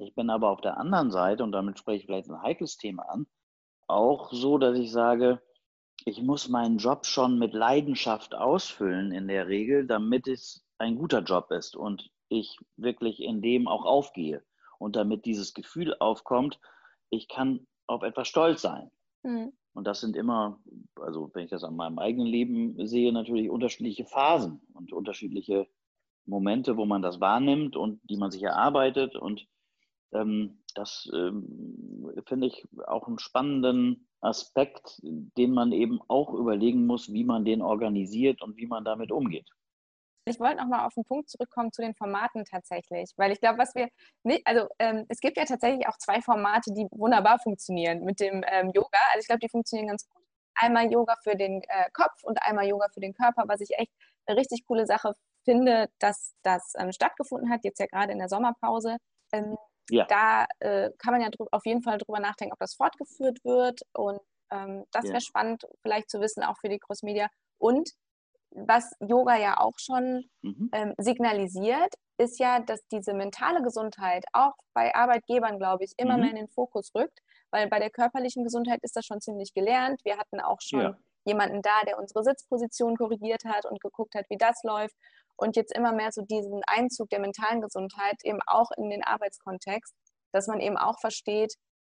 Ich bin aber auf der anderen Seite, und damit spreche ich vielleicht ein heikles Thema an, auch so, dass ich sage, ich muss meinen Job schon mit Leidenschaft ausfüllen in der Regel, damit es ein guter Job ist und ich wirklich in dem auch aufgehe. Und damit dieses Gefühl aufkommt, ich kann auf etwas stolz sein. Mhm. Und das sind immer, also wenn ich das an meinem eigenen Leben sehe, natürlich unterschiedliche Phasen und unterschiedliche Momente, wo man das wahrnimmt und die man sich erarbeitet. Und das ähm, finde ich auch einen spannenden Aspekt, den man eben auch überlegen muss, wie man den organisiert und wie man damit umgeht. Ich wollte nochmal auf den Punkt zurückkommen zu den Formaten tatsächlich, weil ich glaube, was wir nicht, also ähm, es gibt ja tatsächlich auch zwei Formate, die wunderbar funktionieren mit dem ähm, Yoga. Also ich glaube, die funktionieren ganz gut. Einmal Yoga für den äh, Kopf und einmal Yoga für den Körper, was ich echt eine richtig coole Sache finde, dass das ähm, stattgefunden hat, jetzt ja gerade in der Sommerpause. Ähm, ja. Da äh, kann man ja auf jeden Fall drüber nachdenken, ob das fortgeführt wird. Und ähm, das wäre spannend, vielleicht zu wissen, auch für die Crossmedia. Und was Yoga ja auch schon mhm. ähm, signalisiert, ist ja, dass diese mentale Gesundheit auch bei Arbeitgebern, glaube ich, immer mhm. mehr in den Fokus rückt, weil bei der körperlichen Gesundheit ist das schon ziemlich gelernt. Wir hatten auch schon ja. jemanden da, der unsere Sitzposition korrigiert hat und geguckt hat, wie das läuft. Und jetzt immer mehr so diesen Einzug der mentalen Gesundheit eben auch in den Arbeitskontext, dass man eben auch versteht,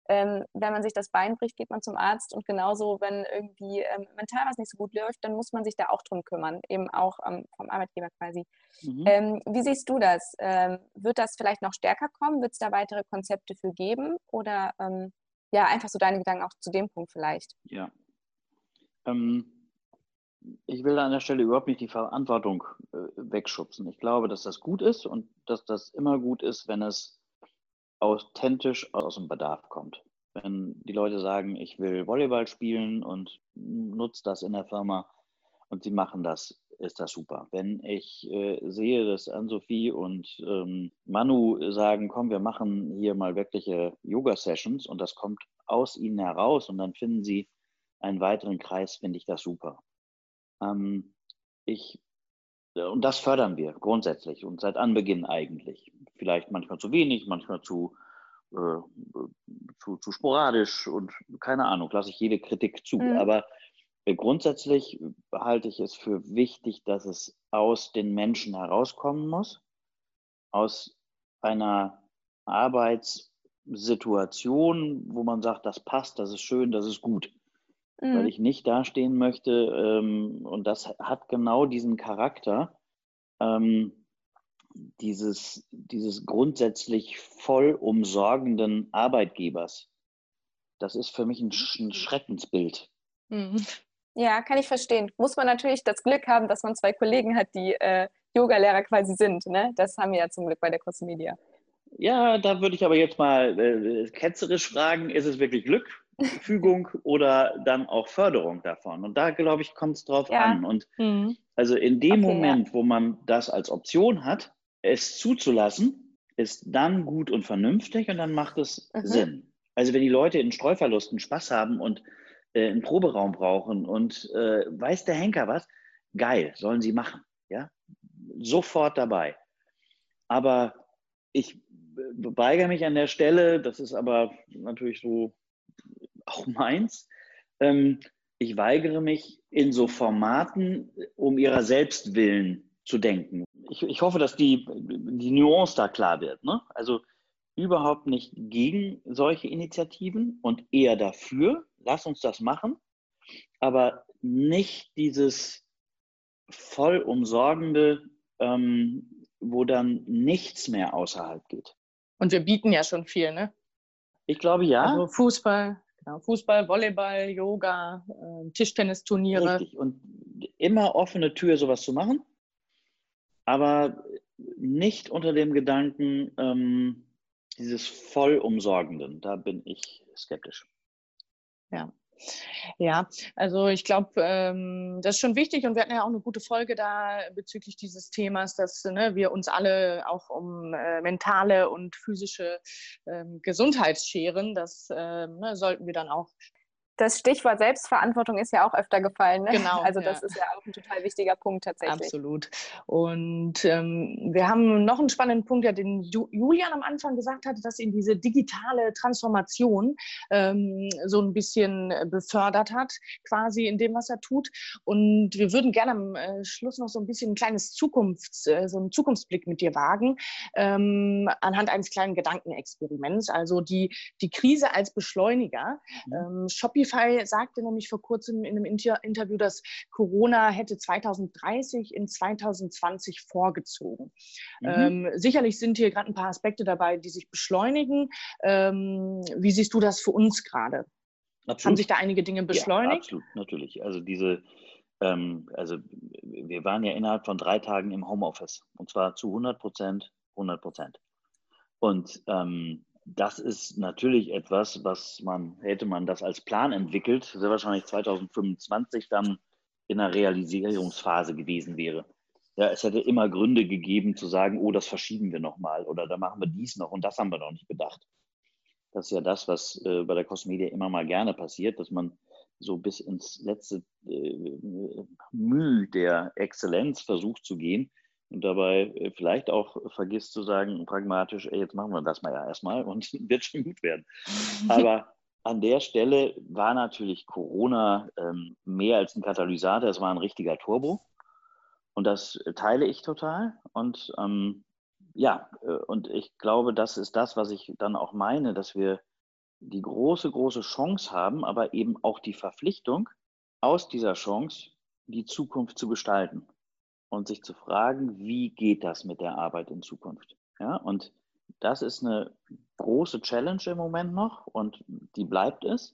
ähm, wenn man sich das Bein bricht, geht man zum Arzt und genauso, wenn irgendwie ähm, mental was nicht so gut läuft, dann muss man sich da auch drum kümmern, eben auch ähm, vom Arbeitgeber quasi. Mhm. Ähm, wie siehst du das? Ähm, wird das vielleicht noch stärker kommen? Wird es da weitere Konzepte für geben? Oder ähm, ja, einfach so deine Gedanken auch zu dem Punkt vielleicht? Ja. Ich will an der Stelle überhaupt nicht die Verantwortung äh, wegschubsen. Ich glaube, dass das gut ist und dass das immer gut ist, wenn es authentisch aus dem Bedarf kommt. Wenn die Leute sagen, ich will Volleyball spielen und nutze das in der Firma und sie machen das ist das super. Wenn ich äh, sehe, dass Ann-Sophie und ähm, Manu sagen, komm, wir machen hier mal wirkliche Yoga-Sessions und das kommt aus ihnen heraus und dann finden sie einen weiteren Kreis, finde ich das super. Ähm, ich, äh, und das fördern wir grundsätzlich und seit Anbeginn eigentlich. Vielleicht manchmal zu wenig, manchmal zu, äh, zu, zu sporadisch und keine Ahnung, lasse ich jede Kritik zu. Mhm. Aber äh, grundsätzlich halte ich es für wichtig, dass es aus den Menschen herauskommen muss, aus einer Arbeitssituation, wo man sagt, das passt, das ist schön, das ist gut. Mhm. Weil ich nicht dastehen möchte, ähm, und das hat genau diesen Charakter, ähm, dieses, dieses grundsätzlich voll umsorgenden Arbeitgebers. Das ist für mich ein, ein Schreckensbild. Mhm. Ja, kann ich verstehen. Muss man natürlich das Glück haben, dass man zwei Kollegen hat, die äh, Yoga-Lehrer quasi sind. Ne? Das haben wir ja zum Glück bei der Crossmedia. Ja, da würde ich aber jetzt mal äh, ketzerisch fragen, ist es wirklich Glück, Fügung oder dann auch Förderung davon? Und da, glaube ich, kommt es drauf ja. an. Und mhm. also in dem okay, Moment, ja. wo man das als Option hat, es zuzulassen, ist dann gut und vernünftig und dann macht es mhm. Sinn. Also wenn die Leute in Streuverlusten Spaß haben und äh, einen Proberaum brauchen und äh, weiß der Henker was, geil, sollen sie machen. Ja? Sofort dabei. Aber ich weigere mich an der Stelle, das ist aber natürlich so auch meins, ähm, ich weigere mich in so Formaten um ihrer selbst willen zu denken. Ich, ich hoffe, dass die, die Nuance da klar wird. Ne? Also überhaupt nicht gegen solche Initiativen und eher dafür, lass uns das machen, aber nicht dieses voll umsorgende, ähm, wo dann nichts mehr außerhalb geht. Und wir bieten ja schon viel, ne? Ich glaube ja. Also Fußball, genau, Fußball, Volleyball, Yoga, äh, Tischtennisturniere. Richtig. Und immer offene Tür, sowas zu machen, aber nicht unter dem Gedanken ähm, dieses Vollumsorgenden. Da bin ich skeptisch. Ja. Ja, also ich glaube, ähm, das ist schon wichtig und wir hatten ja auch eine gute Folge da bezüglich dieses Themas, dass ne, wir uns alle auch um äh, mentale und physische ähm, Gesundheit scheren. Das äh, ne, sollten wir dann auch das Stichwort Selbstverantwortung ist ja auch öfter gefallen. Ne? Genau. Also das ja. ist ja auch ein total wichtiger Punkt tatsächlich. Absolut. Und ähm, wir haben noch einen spannenden Punkt, ja, den Julian am Anfang gesagt hatte, dass ihn diese digitale Transformation ähm, so ein bisschen befördert hat, quasi in dem, was er tut. Und wir würden gerne am äh, Schluss noch so ein bisschen ein kleines Zukunfts-, äh, so einen Zukunftsblick mit dir wagen, ähm, anhand eines kleinen Gedankenexperiments. Also die, die Krise als Beschleuniger. Mhm. Ähm, Shopify Spotify sagte nämlich vor kurzem in einem Inter Interview, dass Corona hätte 2030 in 2020 vorgezogen. Mhm. Ähm, sicherlich sind hier gerade ein paar Aspekte dabei, die sich beschleunigen. Ähm, wie siehst du das für uns gerade? Haben sich da einige Dinge beschleunigt? Ja, absolut, natürlich. Also diese, ähm, also wir waren ja innerhalb von drei Tagen im Homeoffice und zwar zu 100 Prozent, 100 Prozent. Und ähm, das ist natürlich etwas, was man, hätte man das als Plan entwickelt, sehr wahrscheinlich 2025 dann in einer Realisierungsphase gewesen wäre. Ja, es hätte immer Gründe gegeben zu sagen, oh, das verschieben wir nochmal oder da machen wir dies noch und das haben wir noch nicht bedacht. Das ist ja das, was äh, bei der Cosmedia immer mal gerne passiert, dass man so bis ins letzte äh, Mühe der Exzellenz versucht zu gehen und dabei äh, vielleicht auch vergisst zu sagen, pragmatisch, ey, jetzt machen wir das mal ja erstmal [LAUGHS] und [LAUGHS] wird schon gut werden. Aber an der Stelle war natürlich Corona ähm, mehr als ein Katalysator, es war ein richtiger Turbo. Und das teile ich total. Und ähm, ja, äh, und ich glaube, das ist das, was ich dann auch meine, dass wir die große, große Chance haben, aber eben auch die Verpflichtung, aus dieser Chance die Zukunft zu gestalten und sich zu fragen, wie geht das mit der Arbeit in Zukunft? Ja, und das ist eine große Challenge im Moment noch und die bleibt es.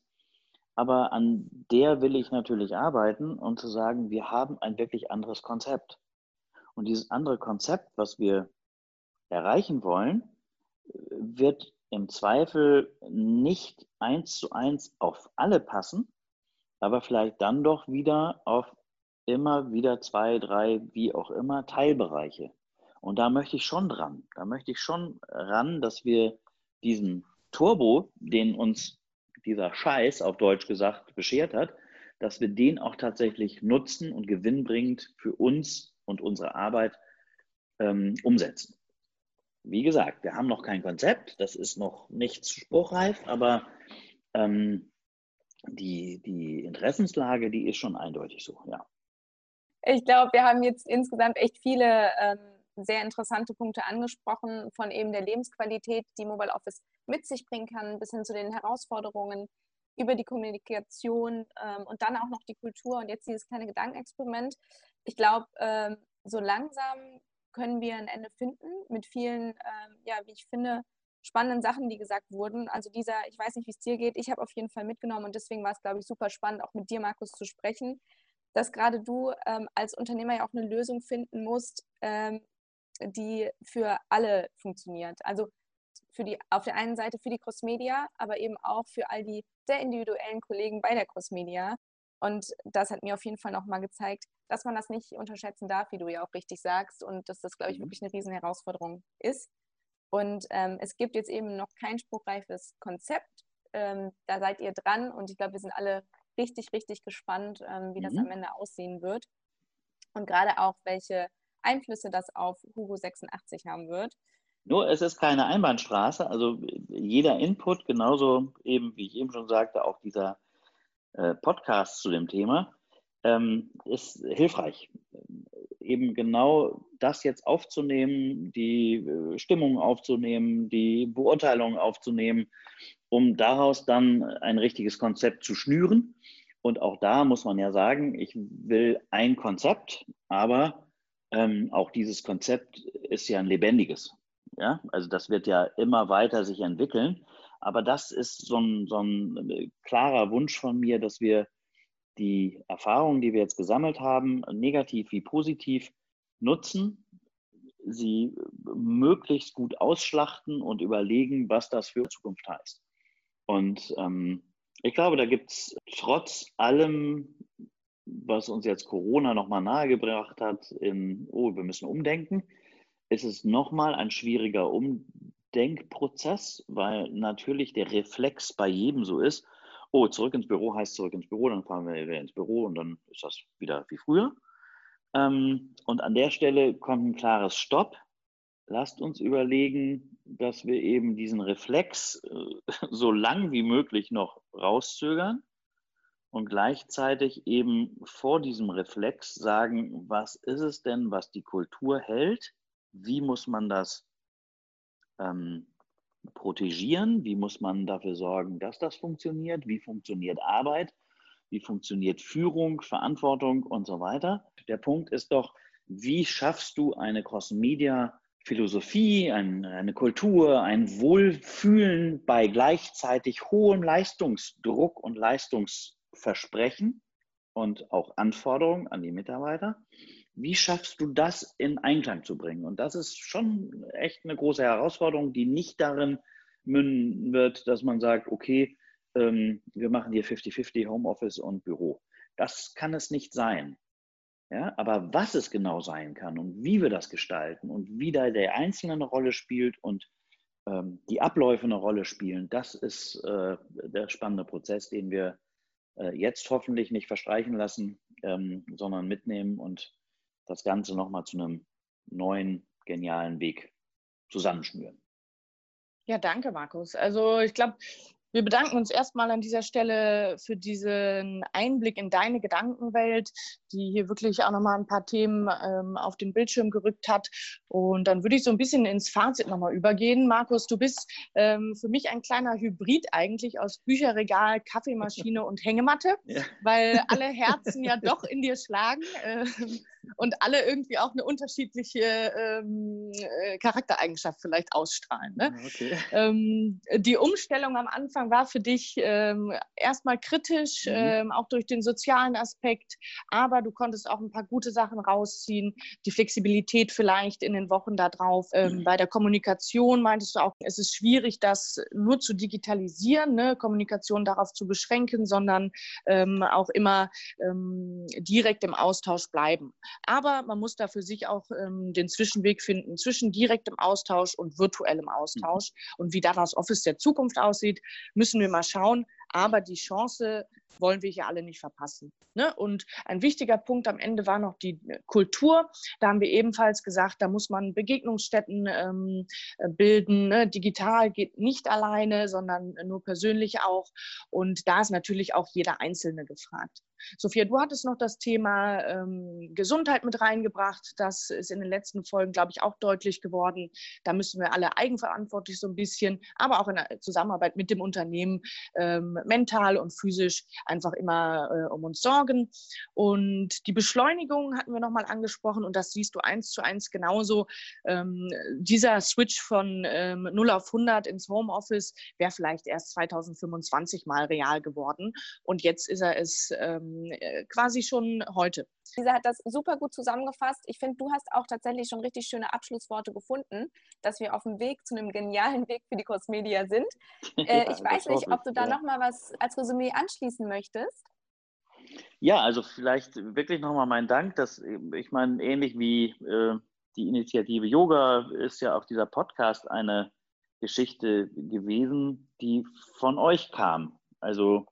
Aber an der will ich natürlich arbeiten und zu sagen, wir haben ein wirklich anderes Konzept. Und dieses andere Konzept, was wir erreichen wollen, wird im Zweifel nicht eins zu eins auf alle passen, aber vielleicht dann doch wieder auf immer wieder zwei, drei, wie auch immer, Teilbereiche. Und da möchte ich schon dran. Da möchte ich schon ran, dass wir diesen Turbo, den uns dieser Scheiß auf Deutsch gesagt beschert hat, dass wir den auch tatsächlich nutzen und gewinnbringend für uns und unsere Arbeit ähm, umsetzen. Wie gesagt, wir haben noch kein Konzept, das ist noch nicht spruchreif, aber ähm, die, die Interessenslage, die ist schon eindeutig so, ja. Ich glaube, wir haben jetzt insgesamt echt viele ähm, sehr interessante Punkte angesprochen, von eben der Lebensqualität, die Mobile Office mit sich bringen kann, bis hin zu den Herausforderungen über die Kommunikation ähm, und dann auch noch die Kultur und jetzt dieses kleine Gedankenexperiment. Ich glaube, ähm, so langsam können wir ein Ende finden mit vielen, ähm, ja, wie ich finde, spannenden Sachen, die gesagt wurden. Also dieser, ich weiß nicht, wie es dir geht, ich habe auf jeden Fall mitgenommen und deswegen war es, glaube ich, super spannend, auch mit dir, Markus, zu sprechen, dass gerade du ähm, als Unternehmer ja auch eine Lösung finden musst, ähm, die für alle funktioniert. Also für die, auf der einen Seite für die Crossmedia, aber eben auch für all die sehr individuellen Kollegen bei der Crossmedia. Und das hat mir auf jeden Fall nochmal gezeigt, dass man das nicht unterschätzen darf, wie du ja auch richtig sagst, und dass das, glaube ich, mhm. wirklich eine riesen Herausforderung ist. Und ähm, es gibt jetzt eben noch kein spruchreifes Konzept. Ähm, da seid ihr dran und ich glaube, wir sind alle richtig, richtig gespannt, ähm, wie mhm. das am Ende aussehen wird. Und gerade auch, welche Einflüsse das auf Hugo 86 haben wird. Nur es ist keine Einbahnstraße, also jeder Input, genauso eben, wie ich eben schon sagte, auch dieser äh, Podcast zu dem Thema, ähm, ist hilfreich. Eben genau das jetzt aufzunehmen, die äh, Stimmung aufzunehmen, die Beurteilung aufzunehmen, um daraus dann ein richtiges Konzept zu schnüren. Und auch da muss man ja sagen, ich will ein Konzept, aber ähm, auch dieses Konzept ist ja ein lebendiges. Ja? Also das wird ja immer weiter sich entwickeln. Aber das ist so ein, so ein äh, klarer Wunsch von mir, dass wir die Erfahrungen, die wir jetzt gesammelt haben, negativ wie positiv, nutzen, sie möglichst gut ausschlachten und überlegen, was das für Zukunft heißt. Und ähm, ich glaube, da gibt es trotz allem, was uns jetzt Corona nochmal nahegebracht hat, in, oh, wir müssen umdenken, ist es nochmal ein schwieriger Umdenkprozess, weil natürlich der Reflex bei jedem so ist, oh, zurück ins Büro heißt zurück ins Büro, dann fahren wir wieder ins Büro und dann ist das wieder wie früher. Ähm, und an der Stelle kommt ein klares Stopp. Lasst uns überlegen, dass wir eben diesen Reflex äh, [LAUGHS] so lang wie möglich noch rauszögern und gleichzeitig eben vor diesem Reflex sagen, was ist es denn, was die Kultur hält? Wie muss man das ähm, protegieren? Wie muss man dafür sorgen, dass das funktioniert? Wie funktioniert Arbeit? Wie funktioniert Führung, Verantwortung und so weiter? Der Punkt ist doch, wie schaffst du eine Cross-Media Philosophie, ein, eine Kultur, ein Wohlfühlen bei gleichzeitig hohem Leistungsdruck und Leistungsversprechen und auch Anforderungen an die Mitarbeiter. Wie schaffst du das in Einklang zu bringen? Und das ist schon echt eine große Herausforderung, die nicht darin münden wird, dass man sagt, okay, ähm, wir machen hier 50-50 Homeoffice und Büro. Das kann es nicht sein. Ja, aber was es genau sein kann und wie wir das gestalten und wie da der Einzelne eine Rolle spielt und ähm, die Abläufe eine Rolle spielen, das ist äh, der spannende Prozess, den wir äh, jetzt hoffentlich nicht verstreichen lassen, ähm, sondern mitnehmen und das Ganze nochmal zu einem neuen, genialen Weg zusammenschnüren. Ja, danke, Markus. Also ich glaube, wir bedanken uns erstmal an dieser Stelle für diesen Einblick in deine Gedankenwelt, die hier wirklich auch nochmal ein paar Themen ähm, auf den Bildschirm gerückt hat. Und dann würde ich so ein bisschen ins Fazit nochmal übergehen. Markus, du bist ähm, für mich ein kleiner Hybrid eigentlich aus Bücherregal, Kaffeemaschine und Hängematte, [LAUGHS] ja. weil alle Herzen ja doch in dir schlagen. Ähm, und alle irgendwie auch eine unterschiedliche ähm, äh, Charaktereigenschaft vielleicht ausstrahlen. Ne? Okay. Ähm, die Umstellung am Anfang war für dich ähm, erstmal kritisch, mhm. ähm, auch durch den sozialen Aspekt, aber du konntest auch ein paar gute Sachen rausziehen. Die Flexibilität vielleicht in den Wochen darauf. Ähm, mhm. Bei der Kommunikation meintest du auch, es ist schwierig, das nur zu digitalisieren, ne? Kommunikation darauf zu beschränken, sondern ähm, auch immer direkt im Austausch bleiben. Aber man muss da für sich auch ähm, den Zwischenweg finden zwischen direktem Austausch und virtuellem mhm. Austausch. Und wie da das Office der Zukunft aussieht, müssen wir mal schauen. Aber die Chance wollen wir hier alle nicht verpassen. Ne? Und ein wichtiger Punkt am Ende war noch die äh, Kultur. Da haben wir ebenfalls gesagt, da muss man Begegnungsstätten ähm, äh, bilden. Ne? Digital geht nicht alleine, sondern nur persönlich auch. Und da ist natürlich auch jeder Einzelne gefragt. Sophia, du hattest noch das Thema ähm, Gesundheit mit reingebracht. Das ist in den letzten Folgen, glaube ich, auch deutlich geworden. Da müssen wir alle eigenverantwortlich so ein bisschen, aber auch in Zusammenarbeit mit dem Unternehmen ähm, mental und physisch einfach immer äh, um uns sorgen. Und die Beschleunigung hatten wir nochmal angesprochen und das siehst du eins zu eins genauso. Ähm, dieser Switch von ähm, 0 auf 100 ins Homeoffice wäre vielleicht erst 2025 mal real geworden. Und jetzt ist er es ähm, äh, quasi schon heute. Lisa hat das super gut zusammengefasst. Ich finde, du hast auch tatsächlich schon richtig schöne Abschlussworte gefunden, dass wir auf dem Weg zu einem genialen Weg für die Cosmedia sind. [LAUGHS] Äh, ja, ich weiß nicht, ob du da ja. noch mal was als Resümee anschließen möchtest. Ja, also vielleicht wirklich nochmal mein Dank, dass ich meine, ähnlich wie äh, die Initiative Yoga ist ja auch dieser Podcast eine Geschichte gewesen, die von euch kam. Also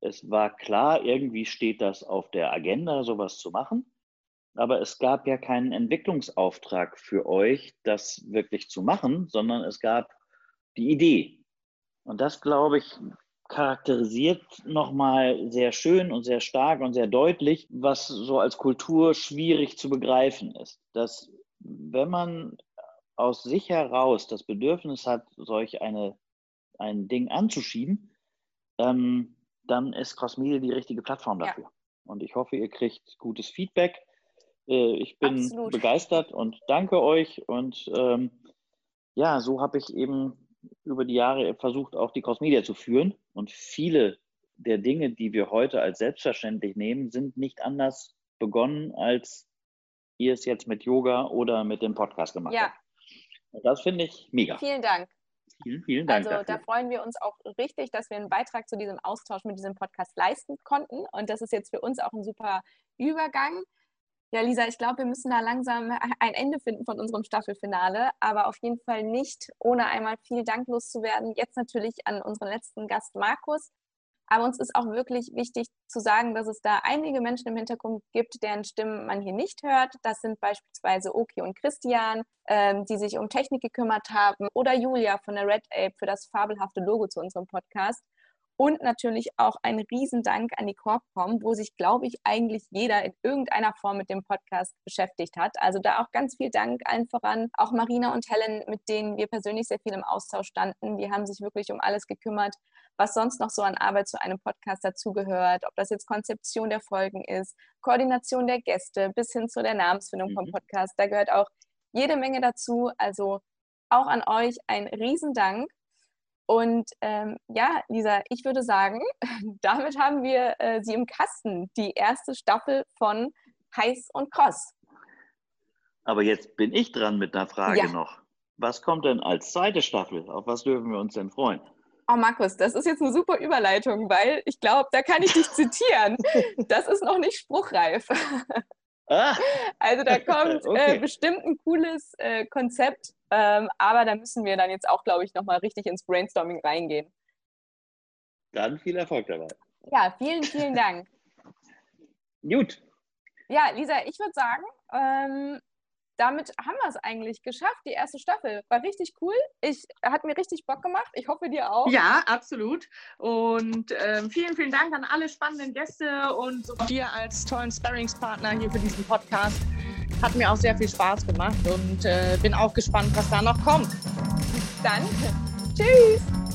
es war klar, irgendwie steht das auf der Agenda, sowas zu machen. Aber es gab ja keinen Entwicklungsauftrag für euch, das wirklich zu machen, sondern es gab die Idee. Und das, glaube ich, charakterisiert nochmal sehr schön und sehr stark und sehr deutlich, was so als Kultur schwierig zu begreifen ist. Dass wenn man aus sich heraus das Bedürfnis hat, solch eine, ein Ding anzuschieben, ähm, dann ist Crossmedia die richtige Plattform dafür. Ja. Und ich hoffe, ihr kriegt gutes Feedback. Äh, ich bin Absolut. begeistert und danke euch. Und ähm, ja, so habe ich eben über die Jahre versucht, auch die Crossmedia zu führen. Und viele der Dinge, die wir heute als selbstverständlich nehmen, sind nicht anders begonnen, als ihr es jetzt mit Yoga oder mit dem Podcast gemacht ja. habt. Und das finde ich mega. Vielen Dank. Vielen, vielen Dank. Also dafür. da freuen wir uns auch richtig, dass wir einen Beitrag zu diesem Austausch mit diesem Podcast leisten konnten. Und das ist jetzt für uns auch ein super Übergang. Ja, Lisa, ich glaube, wir müssen da langsam ein Ende finden von unserem Staffelfinale, aber auf jeden Fall nicht, ohne einmal viel danklos zu werden. Jetzt natürlich an unseren letzten Gast Markus, aber uns ist auch wirklich wichtig zu sagen, dass es da einige Menschen im Hintergrund gibt, deren Stimmen man hier nicht hört. Das sind beispielsweise Oki und Christian, ähm, die sich um Technik gekümmert haben, oder Julia von der Red Ape für das fabelhafte Logo zu unserem Podcast. Und natürlich auch ein Riesendank an die Corpcom, wo sich, glaube ich, eigentlich jeder in irgendeiner Form mit dem Podcast beschäftigt hat. Also da auch ganz viel Dank allen voran. Auch Marina und Helen, mit denen wir persönlich sehr viel im Austausch standen. Die haben sich wirklich um alles gekümmert, was sonst noch so an Arbeit zu einem Podcast dazugehört. Ob das jetzt Konzeption der Folgen ist, Koordination der Gäste bis hin zu der Namensfindung mhm. vom Podcast. Da gehört auch jede Menge dazu. Also auch an euch ein Riesendank. Und ähm, ja, Lisa, ich würde sagen, [LAUGHS] damit haben wir äh, sie im Kasten, die erste Staffel von Heiß und Cross. Aber jetzt bin ich dran mit einer Frage ja. noch. Was kommt denn als zweite Staffel? Auf was dürfen wir uns denn freuen? Oh, Markus, das ist jetzt eine super Überleitung, weil ich glaube, da kann ich dich zitieren. Das ist noch nicht spruchreif. Ah. Also da kommt äh, okay. äh, bestimmt ein cooles äh, Konzept, ähm, aber da müssen wir dann jetzt auch, glaube ich, nochmal richtig ins Brainstorming reingehen. Dann viel Erfolg dabei. Ja, vielen, vielen Dank. [LAUGHS] Gut. Ja, Lisa, ich würde sagen, ähm, damit haben wir es eigentlich geschafft. Die erste Staffel war richtig cool. Ich hat mir richtig Bock gemacht. Ich hoffe dir auch. Ja, absolut. Und äh, vielen, vielen Dank an alle spannenden Gäste und dir als tollen Sparringspartner hier für diesen Podcast. Hat mir auch sehr viel Spaß gemacht und äh, bin auch gespannt, was da noch kommt. Dann [LAUGHS] tschüss.